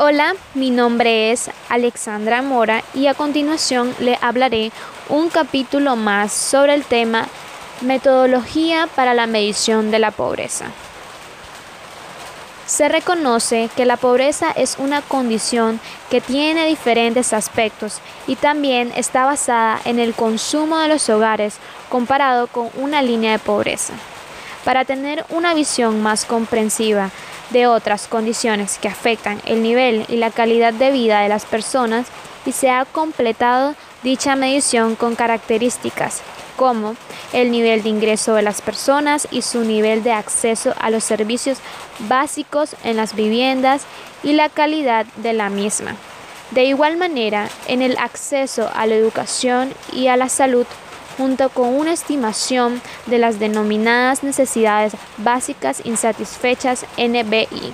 Hola, mi nombre es Alexandra Mora y a continuación le hablaré un capítulo más sobre el tema Metodología para la medición de la pobreza. Se reconoce que la pobreza es una condición que tiene diferentes aspectos y también está basada en el consumo de los hogares comparado con una línea de pobreza. Para tener una visión más comprensiva de otras condiciones que afectan el nivel y la calidad de vida de las personas y se ha completado dicha medición con características como el nivel de ingreso de las personas y su nivel de acceso a los servicios básicos en las viviendas y la calidad de la misma. De igual manera, en el acceso a la educación y a la salud junto con una estimación de las denominadas necesidades básicas insatisfechas NBI.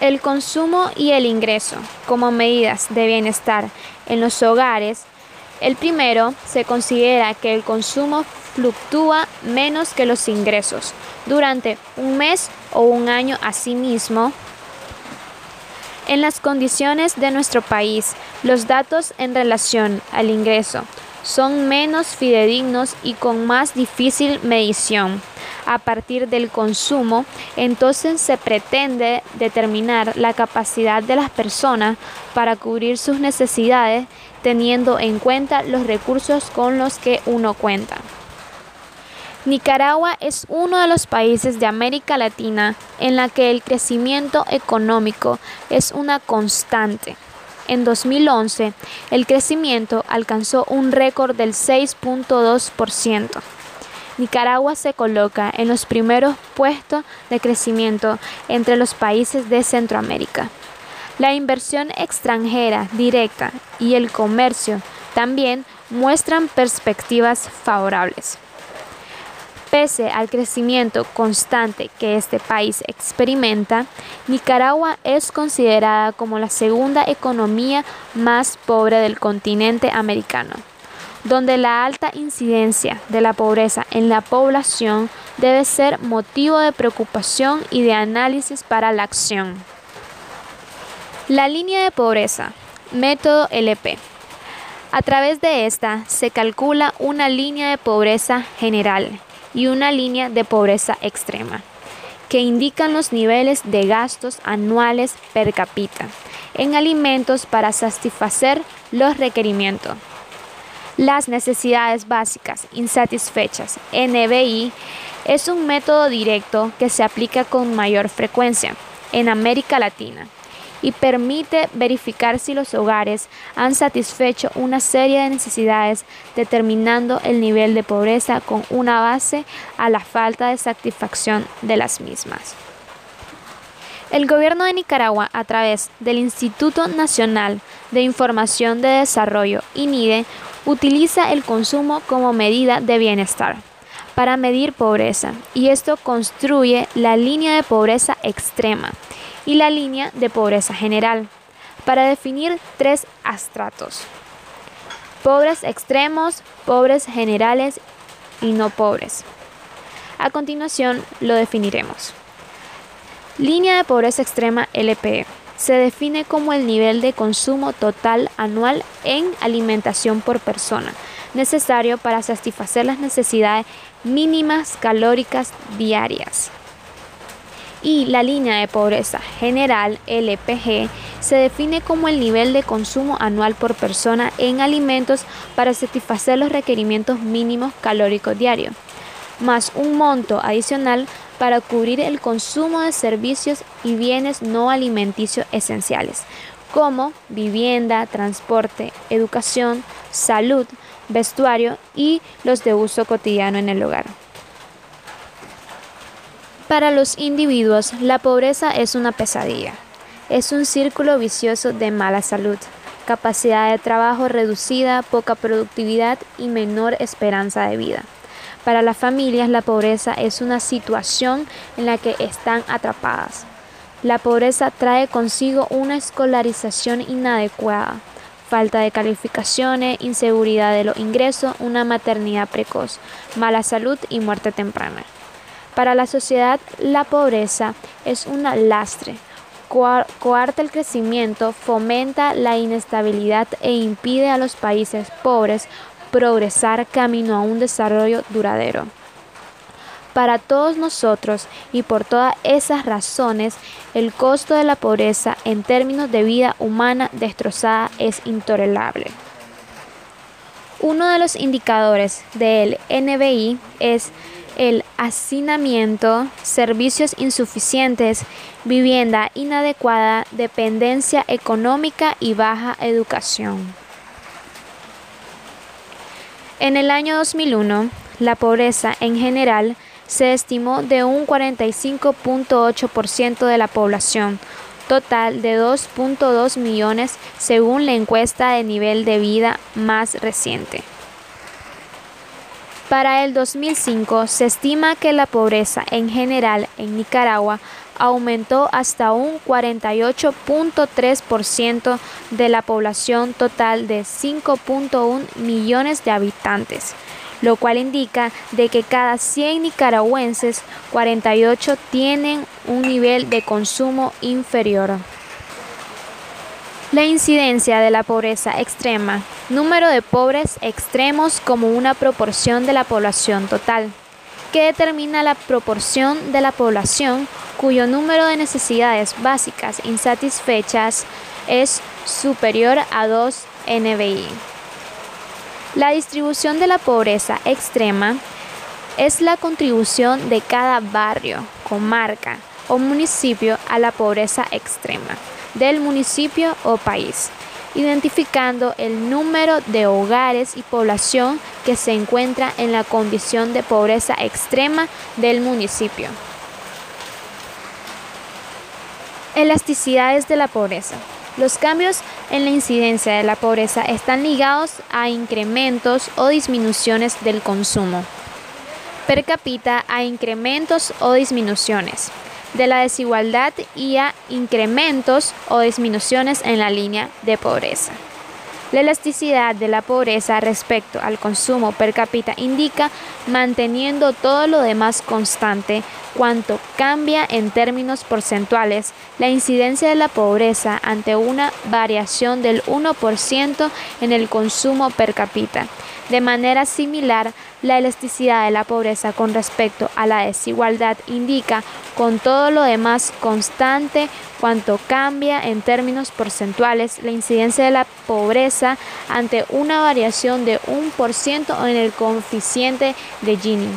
El consumo y el ingreso como medidas de bienestar en los hogares. El primero se considera que el consumo fluctúa menos que los ingresos durante un mes o un año asimismo en las condiciones de nuestro país, los datos en relación al ingreso son menos fidedignos y con más difícil medición. A partir del consumo, entonces se pretende determinar la capacidad de las personas para cubrir sus necesidades teniendo en cuenta los recursos con los que uno cuenta. Nicaragua es uno de los países de América Latina en la que el crecimiento económico es una constante. En 2011, el crecimiento alcanzó un récord del 6.2%. Nicaragua se coloca en los primeros puestos de crecimiento entre los países de Centroamérica. La inversión extranjera directa y el comercio también muestran perspectivas favorables. Pese al crecimiento constante que este país experimenta, Nicaragua es considerada como la segunda economía más pobre del continente americano, donde la alta incidencia de la pobreza en la población debe ser motivo de preocupación y de análisis para la acción. La línea de pobreza, método LP. A través de esta se calcula una línea de pobreza general y una línea de pobreza extrema, que indican los niveles de gastos anuales per cápita en alimentos para satisfacer los requerimientos. Las necesidades básicas insatisfechas, NBI, es un método directo que se aplica con mayor frecuencia en América Latina y permite verificar si los hogares han satisfecho una serie de necesidades, determinando el nivel de pobreza con una base a la falta de satisfacción de las mismas. El gobierno de Nicaragua, a través del Instituto Nacional de Información de Desarrollo, INIDE, utiliza el consumo como medida de bienestar para medir pobreza y esto construye la línea de pobreza extrema y la línea de pobreza general, para definir tres astratos. Pobres extremos, pobres generales y no pobres. A continuación lo definiremos. Línea de pobreza extrema LPE. Se define como el nivel de consumo total anual en alimentación por persona, necesario para satisfacer las necesidades mínimas calóricas diarias y la línea de pobreza general LPG se define como el nivel de consumo anual por persona en alimentos para satisfacer los requerimientos mínimos calóricos diarios, más un monto adicional para cubrir el consumo de servicios y bienes no alimenticios esenciales, como vivienda, transporte, educación, salud, vestuario y los de uso cotidiano en el hogar. Para los individuos, la pobreza es una pesadilla. Es un círculo vicioso de mala salud, capacidad de trabajo reducida, poca productividad y menor esperanza de vida. Para las familias, la pobreza es una situación en la que están atrapadas. La pobreza trae consigo una escolarización inadecuada, falta de calificaciones, inseguridad de los ingresos, una maternidad precoz, mala salud y muerte temprana. Para la sociedad, la pobreza es un lastre, coarta el crecimiento, fomenta la inestabilidad e impide a los países pobres progresar camino a un desarrollo duradero. Para todos nosotros y por todas esas razones, el costo de la pobreza en términos de vida humana destrozada es intolerable. Uno de los indicadores del NBI es el hacinamiento, servicios insuficientes, vivienda inadecuada, dependencia económica y baja educación. En el año 2001, la pobreza en general se estimó de un 45.8% de la población total de 2.2 millones según la encuesta de nivel de vida más reciente. Para el 2005 se estima que la pobreza en general en Nicaragua aumentó hasta un 48.3% de la población total de 5.1 millones de habitantes, lo cual indica de que cada 100 nicaragüenses 48 tienen un nivel de consumo inferior. La incidencia de la pobreza extrema. Número de pobres extremos como una proporción de la población total, que determina la proporción de la población cuyo número de necesidades básicas insatisfechas es superior a 2 NBI. La distribución de la pobreza extrema es la contribución de cada barrio, comarca o municipio a la pobreza extrema del municipio o país, identificando el número de hogares y población que se encuentra en la condición de pobreza extrema del municipio. Elasticidades de la pobreza. Los cambios en la incidencia de la pobreza están ligados a incrementos o disminuciones del consumo. Per cápita a incrementos o disminuciones de la desigualdad y a incrementos o disminuciones en la línea de pobreza. La elasticidad de la pobreza respecto al consumo per cápita indica manteniendo todo lo demás constante cuanto cambia en términos porcentuales la incidencia de la pobreza ante una variación del 1% en el consumo per cápita. De manera similar, la elasticidad de la pobreza con respecto a la desigualdad indica con todo lo demás constante cuanto cambia en términos porcentuales la incidencia de la pobreza ante una variación de 1% en el coeficiente de Gini.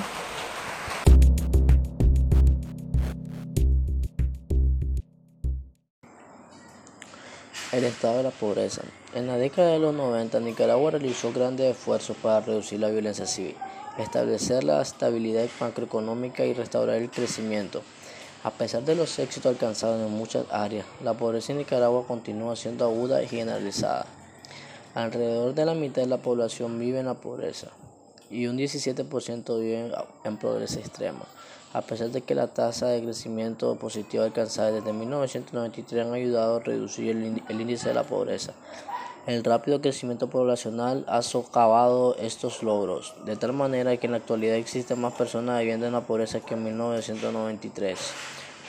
El estado de la pobreza. En la década de los 90, Nicaragua realizó grandes esfuerzos para reducir la violencia civil, establecer la estabilidad macroeconómica y restaurar el crecimiento. A pesar de los éxitos alcanzados en muchas áreas, la pobreza en Nicaragua continúa siendo aguda y generalizada. Alrededor de la mitad de la población vive en la pobreza y un 17% vive en pobreza extrema a pesar de que la tasa de crecimiento positivo alcanzada desde 1993 han ayudado a reducir el, índice de la pobreza. El rápido crecimiento poblacional ha socavado estos logros, de tal manera que en la actualidad existen más personas viviendo en la pobreza que en 1993.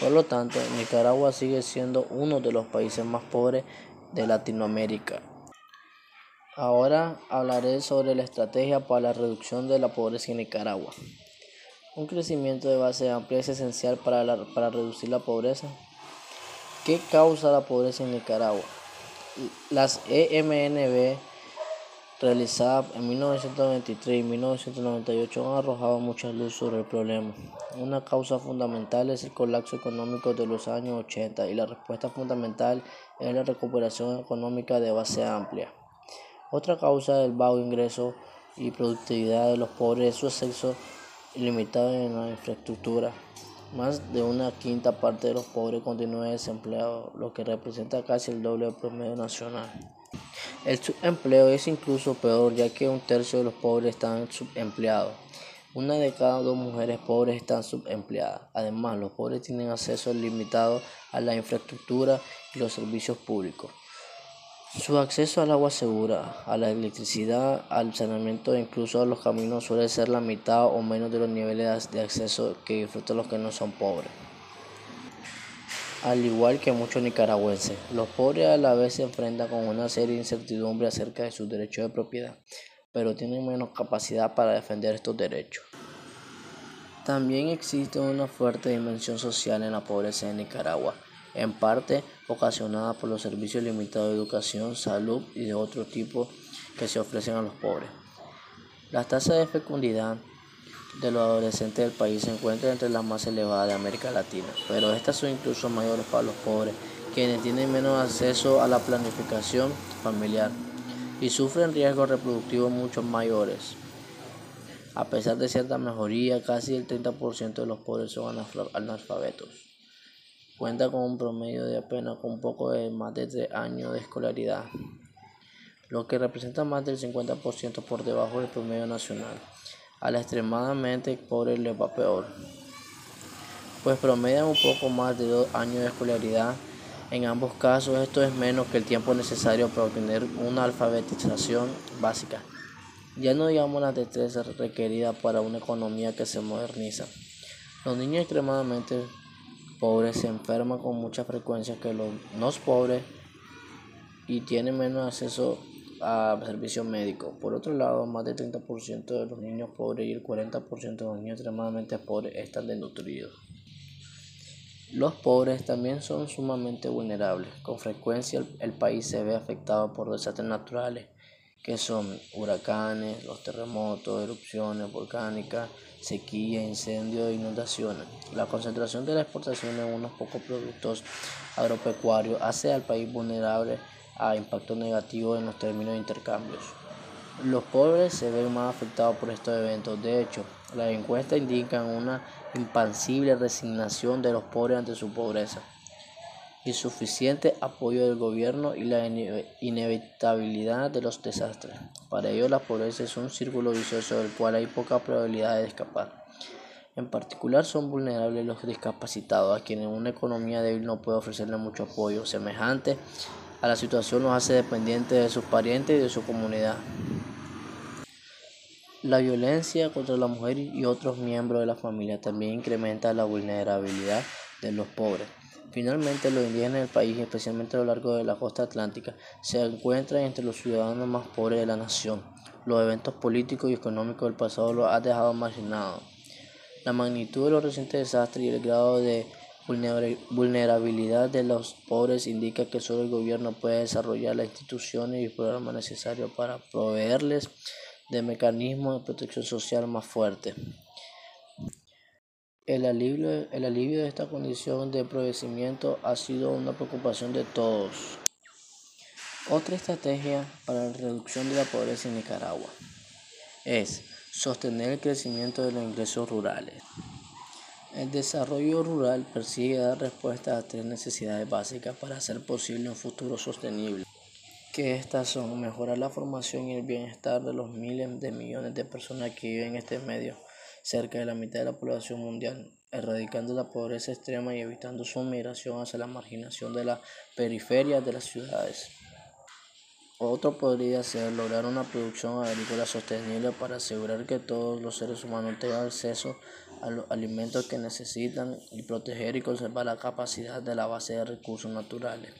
Por lo tanto, Nicaragua sigue siendo uno de los países más pobres de Latinoamérica. Ahora hablaré sobre la estrategia para la reducción de la pobreza en Nicaragua. Un crecimiento de base amplia es esencial para, para reducir la pobreza. ¿Qué causa la pobreza en Nicaragua? Las EMNB realizadas en 1993 y 1998 han arrojado mucha luz sobre el problema. Una causa fundamental es el colapso económico de los años 80 y la respuesta fundamental es la recuperación económica de base amplia. Otra causa del bajo ingreso y productividad de los pobres es su exceso ilimitado en la infraestructura. Más de una quinta parte de los pobres continúa desempleado, lo que representa casi el doble del promedio nacional. El subempleo es incluso peor, ya que un tercio de los pobres están subempleados. Una de cada dos mujeres pobres están subempleadas. Además, los pobres tienen acceso limitado a la infraestructura y los servicios públicos. Su acceso al agua segura, a la electricidad, al saneamiento e incluso a los caminos suele ser la mitad o menos de los niveles de acceso que disfrutan los que no son pobres. al igual que muchos nicaragüenses. Los pobres a la vez se enfrentan con una serie de incertidumbres acerca de sus derechos de propiedad, pero tienen menos capacidad para defender estos derechos. También existe una fuerte dimensión social en la pobreza de Nicaragua, en parte ocasionada por los servicios limitados de educación, salud y de otro tipo que se ofrecen a los pobres. Las tasas de fecundidad de los adolescentes del país se encuentran entre las más elevadas de América Latina, pero estas son incluso mayores para los pobres, quienes tienen menos acceso a la planificación familiar y sufren riesgos reproductivos mucho mayores. A pesar de cierta mejoría, casi el 30% de los pobres son analfabetos. Cuenta con un promedio de apenas un poco de más de 3 años de escolaridad, lo que representa más del 50% por debajo del promedio nacional. A la extremadamente pobre le va peor, pues promedian un poco más de dos años de escolaridad. En ambos casos esto es menos que el tiempo necesario para obtener una alfabetización básica. Ya no digamos la destreza requerida para una economía que se moderniza. Los niños extremadamente pobres se enferman con mucha frecuencia que los no pobres y tienen menos acceso a servicio médico. Por otro lado, más del 30% de los niños pobres y el 40% de los niños extremadamente pobres están desnutridos. Los pobres también son sumamente vulnerables. Con frecuencia el, país se ve afectado por desastres naturales, que son huracanes, los terremotos, erupciones volcánicas, sequía, incendios e inundaciones. La concentración de la exportación en unos pocos productos agropecuarios hace al país vulnerable a impacto negativo en los términos de intercambios. Los pobres se ven más afectados por estos eventos. De hecho, las encuestas indican una impasible resignación de los pobres ante su pobreza, insuficiente apoyo del gobierno y la inevitabilidad de los desastres. Para ellos la pobreza es un círculo vicioso del cual hay poca probabilidad de escapar. En particular son vulnerables los discapacitados, a quienes una economía débil no puede ofrecerle mucho apoyo semejante a la situación los hace dependientes de sus parientes y de su comunidad. La violencia contra la mujer y otros miembros de la familia también incrementa la vulnerabilidad de los pobres. Finalmente, los indígenas del país, especialmente a lo largo de la costa atlántica, se encuentran entre los ciudadanos más pobres de la nación. Los eventos políticos y económicos del pasado los han dejado marginados. La magnitud de los recientes desastres y el grado de vulnerabilidad de los pobres indica que solo el gobierno puede desarrollar las instituciones y programas necesarios para proveerles de mecanismos de protección social más fuertes. El alivio, el alivio de esta condición de empobrecimiento ha sido una preocupación de todos. Otra estrategia para la reducción de la pobreza en Nicaragua es sostener el crecimiento de los ingresos rurales. El desarrollo rural persigue dar respuesta a tres necesidades básicas para hacer posible un futuro sostenible. Que estas son mejorar la formación y el bienestar de los miles de millones de personas que viven en este medio, cerca de la mitad de la población mundial, erradicando la pobreza extrema y evitando su migración hacia la marginación de las periferias de las ciudades. Otro podría ser lograr una producción agrícola sostenible para asegurar que todos los seres humanos tengan acceso a los alimentos que necesitan y proteger y conservar la capacidad de la base de recursos naturales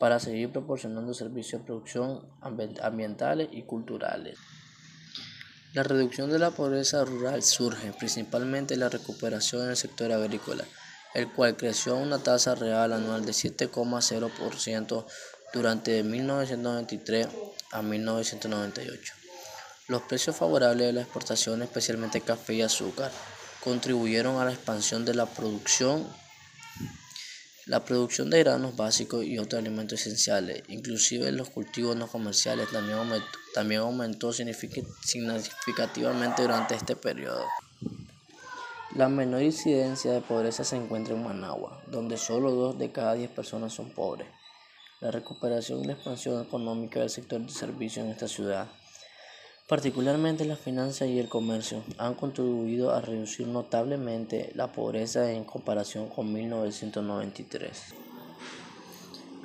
para seguir proporcionando servicios de producción ambientales y culturales. La reducción de la pobreza rural surge principalmente en la recuperación del sector agrícola, el cual creció a una tasa real anual de 7,0% durante 1993 a 1998. Los precios favorables de la exportación, especialmente café y azúcar, contribuyeron a la expansión de la producción, la producción de granos básicos y otros alimentos esenciales, inclusive los cultivos no comerciales, también aumentó, significativamente durante este periodo. La menor incidencia de pobreza se encuentra en Managua, donde solo dos de cada diez personas son pobres. La recuperación y la expansión económica del sector de servicios en esta ciudad, particularmente la finanzas y el comercio, han contribuido a reducir notablemente la pobreza en comparación con 1993.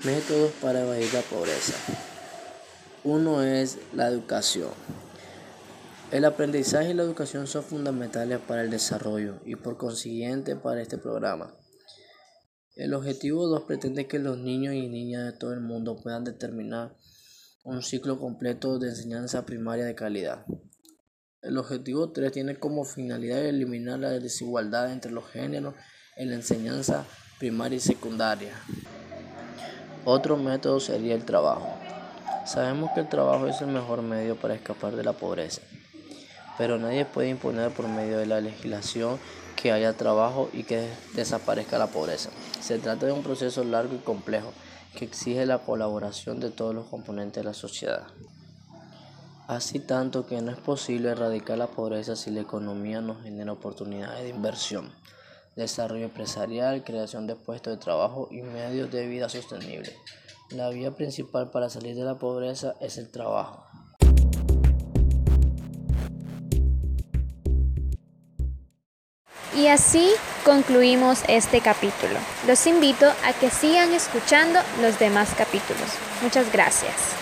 Métodos para evadir la pobreza. Uno es la educación. El aprendizaje y la educación son fundamentales para el desarrollo y por consiguiente para este programa. El objetivo 2 pretende que los niños y niñas de todo el mundo puedan determinar un ciclo completo de enseñanza primaria de calidad. El objetivo 3 tiene como finalidad eliminar la desigualdad entre los géneros en la enseñanza primaria y secundaria. Otro método sería el trabajo. Sabemos que el trabajo es el mejor medio para escapar de la pobreza, pero nadie puede imponer por medio de la legislación que haya trabajo y que desaparezca la pobreza. Se trata de un proceso largo y complejo que exige la colaboración de todos los componentes de la sociedad. Así tanto que no es posible erradicar la pobreza si la economía no genera oportunidades de inversión, desarrollo empresarial, creación de puestos de trabajo y medios de vida sostenibles. La vía principal para salir de la pobreza es el trabajo. Y así concluimos este capítulo. Los invito a que sigan escuchando los demás capítulos. Muchas gracias.